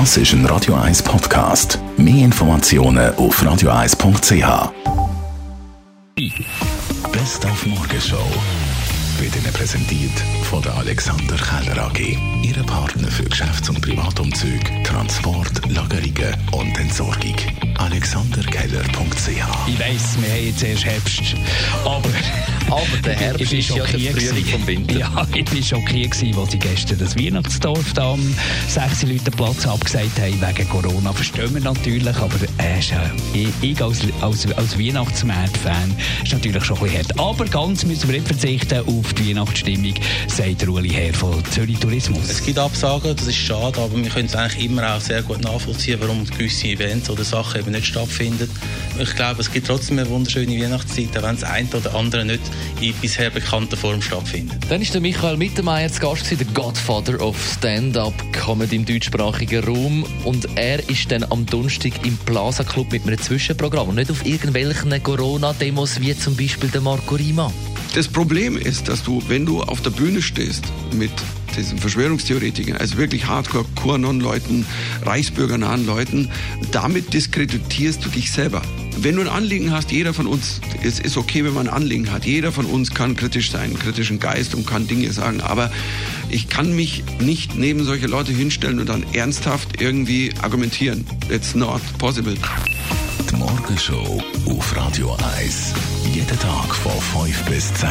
Das ist ein Radio 1 Podcast. Mehr Informationen auf radio1.ch. Best auf Morgenshow wird Ihnen präsentiert von der Alexander Keller AG. Ihre Partner für Geschäfts- und Privatumzüge, Transport, Lagerungen und Entsorgung. AlexanderKeller.ch Ich weiss, wir haben jetzt erst Herbst, aber... Aber der Herbst Ich bin ist ja der Frühling vom Winter. Ja, ich war schockiert, gewesen, als sie gestern das Weihnachtsdorf da am 6 Leute Platz abgesagt haben, wegen Corona. Verstehen wir natürlich, aber äh, ich, ich als, als, als Weihnachtsmarkt-Fan ist natürlich schon ein bisschen hart. Aber ganz müssen wir nicht verzichten auf die Weihnachtsstimmung, sagt der Uli Herr von Zürich Tourismus. Es gibt Absagen, das ist schade, aber wir können es eigentlich immer auch sehr gut nachvollziehen, warum gewisse Events oder Sachen eben nicht stattfinden. Ich glaube, es gibt trotzdem eine wunderschöne Weihnachtszeit, auch wenn das eine oder andere nicht in bisher bekannter Form stattfindet. Dann ist der Michael Mittermeier zu Gast der Godfather of Stand-Up Comedy im deutschsprachigen Raum. Und er ist dann am Donnerstag im Plaza Club mit einem Zwischenprogramm und nicht auf irgendwelchen Corona-Demos wie zum Beispiel der Marco Rima. Das Problem ist, dass du, wenn du auf der Bühne stehst mit diesen Verschwörungstheoretikern, also wirklich hardcore QAnon-Leuten, reichsbürgernahen Leuten, damit diskreditierst du dich selber. Wenn du ein Anliegen hast, jeder von uns, es ist okay, wenn man ein Anliegen hat, jeder von uns kann kritisch sein, kritischen Geist und kann Dinge sagen, aber ich kann mich nicht neben solche Leute hinstellen und dann ernsthaft irgendwie argumentieren. It's not possible. Die Morgenshow auf Radio 1. Jeden Tag von 5 bis 10.